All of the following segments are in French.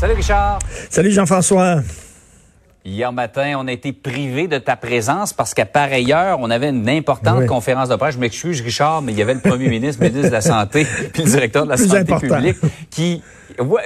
Salut Richard. Salut Jean-François. Hier matin, on a été privé de ta présence parce qu'à pareille heure, on avait une importante conférence de presse. Je m'excuse, Richard, mais il y avait le premier ministre, le ministre de la Santé, puis le directeur de la Santé publique qui,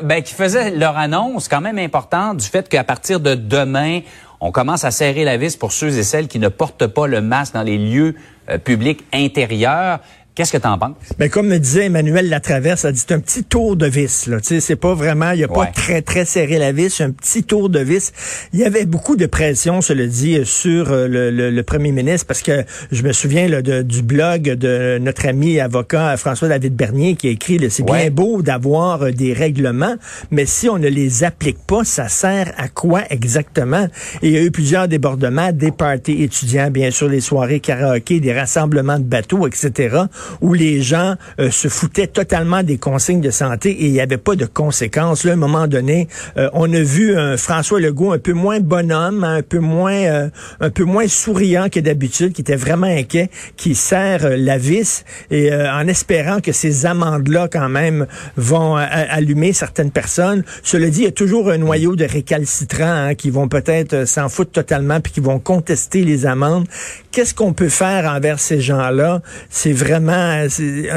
ben, qui faisait leur annonce quand même importante du fait qu'à partir de demain, on commence à serrer la vis pour ceux et celles qui ne portent pas le masque dans les lieux euh, publics intérieurs. Qu'est-ce que tu en penses? Ben, comme me disait Emmanuel Latraverse, dit c'est un petit tour de vis. Là. C'est pas vraiment, il a pas très, très serré la vis, un petit tour de vis. Il y avait beaucoup de pression, cela dit, sur euh, le, le, premier ministre, parce que je me souviens là, de, du blog de notre ami avocat François-David Bernier qui a écrit, c'est bien beau d'avoir euh, des règlements, mais si on ne les applique pas, ça sert à quoi exactement? Et il y a eu plusieurs débordements, des parties étudiants, bien sûr, les soirées karaoké, des rassemblements de bateaux, etc où les gens euh, se foutaient totalement des consignes de santé et il n'y avait pas de conséquences. Là, à un moment donné, euh, on a vu un François Legault un peu moins bonhomme, un peu moins, euh, un peu moins souriant que d'habitude, qui était vraiment inquiet, qui serre la vis et en espérant que ces amendes-là quand même vont allumer certaines personnes. Cela dit, il y a toujours un noyau de récalcitrants hein, qui vont peut-être s'en foutre totalement puis qui vont contester les amendes. Qu'est-ce qu'on peut faire envers ces gens-là? C'est vraiment euh,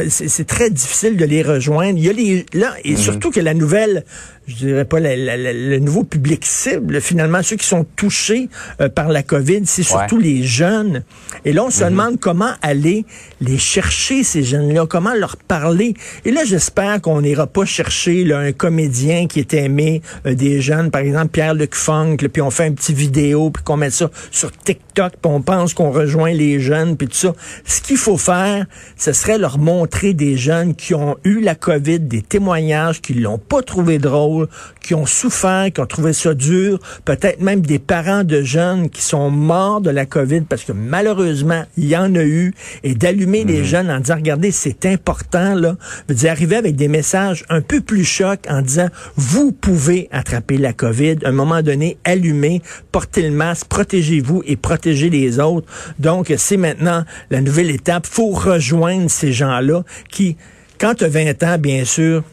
c'est très difficile de les rejoindre. Il y a les là et mhm. surtout que la nouvelle je dirais pas le nouveau public cible, finalement, ceux qui sont touchés euh, par la COVID, c'est surtout les jeunes. Et là, on se mhm. demande comment aller les chercher, ces jeunes-là, comment leur parler. Et là, j'espère qu'on n'ira pas chercher là, un comédien qui est aimé euh, des jeunes, par exemple Pierre-Luc Funk, puis on fait un petit vidéo, puis qu'on met ça sur TikTok, puis on pense qu'on rejoint les jeunes, puis tout ça. Ce qu'il faut faire, ce serait leur montrer des jeunes qui ont eu la COVID, des témoignages, qui l'ont pas trouvé drôle, qui ont souffert, qui ont trouvé ça dur, peut-être même des parents de jeunes qui sont morts de la COVID parce que malheureusement, il y en a eu, et d'allumer les mhm. jeunes en disant, regardez, c'est important, là, dire arriver avec des messages un peu plus chocs en disant, vous pouvez attraper la COVID, à un moment donné, allumez, portez le masque, protégez-vous et protégez les autres. Donc, c'est maintenant la nouvelle étape. Faut rejoindre ces gens-là qui, quand tu as 20 ans, bien sûr,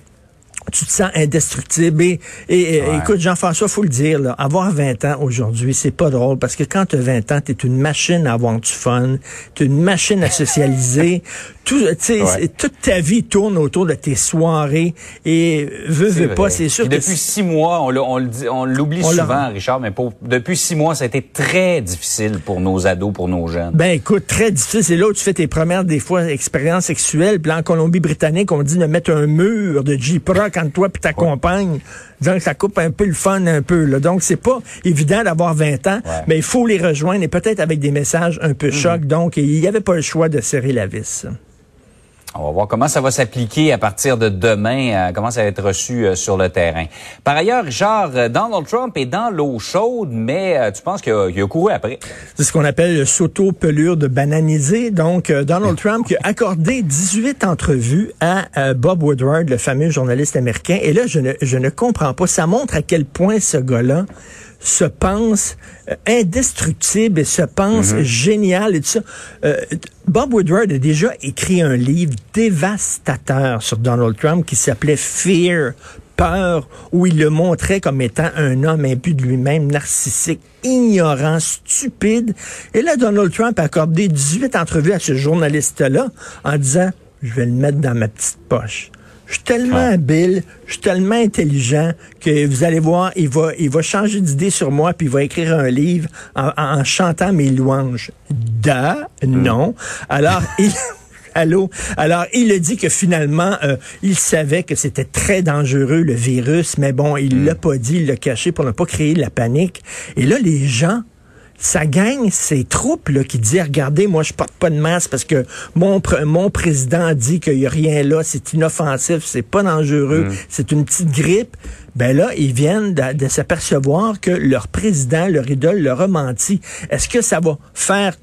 tu te sens indestructible. Et, écoute, Jean-François, faut le dire, là, avoir 20 ans aujourd'hui, c'est pas drôle parce que quand tu as 20 ans, tu es une machine à avoir du fun, tu es une machine à socialiser. Tout, Toute ta vie tourne autour de tes soirées et veux, veux pas, c'est sûr. depuis six mois, on l'oublie souvent, Richard, mais pour, depuis six mois, ça a été très difficile pour nos ados, pour nos jeunes. Ben écoute, très difficile. C'est là où tu fais tes premières, des fois, expériences sexuelles. Puis en Colombie-Britannique, on dit de mettre un mur de J-Proc toi et ta compagne. Donc, ça coupe un peu le fun un peu. Là. Donc, c'est pas évident d'avoir 20 ans, mais il faut les rejoindre et peut-être avec des messages un peu mm chocs. Donc, il n'y avait pas le choix de serrer la vis. On va voir comment ça va s'appliquer à partir de demain, euh, comment ça va être reçu euh, sur le terrain. Par ailleurs, Richard, euh, Donald Trump est dans l'eau chaude, mais tu penses qu'il a, couru après? C'est ce qu'on appelle le sauto-pelure de bananiser. Donc, Donald Trump qui a accordé 18 entrevues à Bob Woodward, le fameux journaliste américain. Et là, je ne, je ne comprends pas. Ça montre à quel point ce gars-là se pense euh, indestructible et se pense mhm. génial et tout ça. Bob Woodward a déjà écrit un livre dévastateur sur Donald Trump qui s'appelait Fear, peur, où il le montrait comme étant un homme imbu de lui-même, narcissique, ignorant, stupide. Et là, Donald Trump a accordé 18 entrevues à ce journaliste-là en disant, je vais le mettre dans ma petite poche. Je suis tellement habile, je suis tellement intelligent que vous allez voir, il va, il va changer d'idée sur moi puis il va écrire un livre en, chantant mes louanges. Da, non. Alors, il... Allô? Alors, il a dit que finalement, euh, il savait que c'était très dangereux, le virus, mais bon, il mm. l'a pas dit, il l'a caché pour ne pas créer la panique. Et là, les gens ça gagne ces troupes là, qui disent regardez moi je porte pas de masque parce que mon mon président dit qu'il y a rien là c'est inoffensif c'est pas dangereux mm. c'est une petite grippe ben là ils viennent de, s'apercevoir que leur président leur idole leur a menti est-ce que ça va faire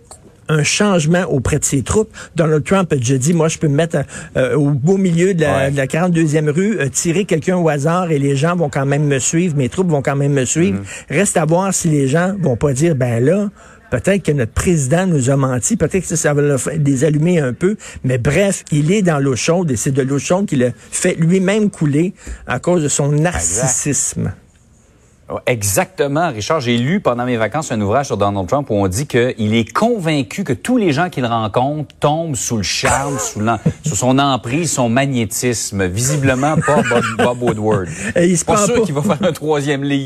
un changement auprès de ses troupes. Donald Trump a déjà dit, moi, je peux me mettre euh, au beau milieu de la, 42e rue, euh, tirer quelqu'un au hasard et les gens vont quand même me suivre, mes troupes vont quand même me suivre. Mm-hmm. Reste à voir si les gens vont pas dire, ben là, peut-être que notre président nous a menti, peut-être que ça va les allumer un peu, mais bref, il est dans l'eau chaude et c'est de l'eau chaude qu'il a fait lui-même couler à cause de son narcissisme. Exactement, Richard. J'ai lu pendant mes vacances un ouvrage sur Donald Trump où on dit qu'il est convaincu que tous les gens qu'il rencontre tombent sous le charme, sous, sous, son emprise, son magnétisme. Visiblement pas Bob, Woodward. Et il se pas sûr qu'il va faire un troisième livre.